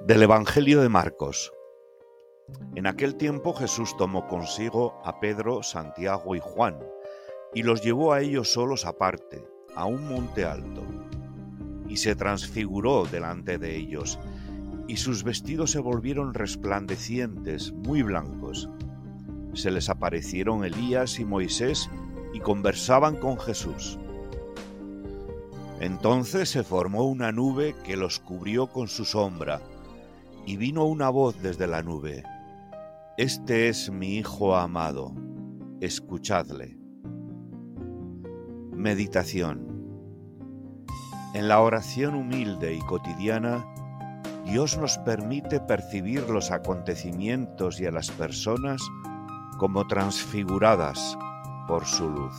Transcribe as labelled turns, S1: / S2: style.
S1: Del Evangelio de Marcos. En aquel tiempo Jesús tomó consigo a Pedro, Santiago y Juan, y los llevó a ellos solos aparte, a un monte alto, y se transfiguró delante de ellos, y sus vestidos se volvieron resplandecientes, muy blancos. Se les aparecieron Elías y Moisés, y conversaban con Jesús. Entonces se formó una nube que los cubrió con su sombra, y vino una voz desde la nube. Este es mi Hijo amado, escuchadle. Meditación En la oración humilde y cotidiana, Dios nos permite percibir los acontecimientos y a las personas como transfiguradas por su luz.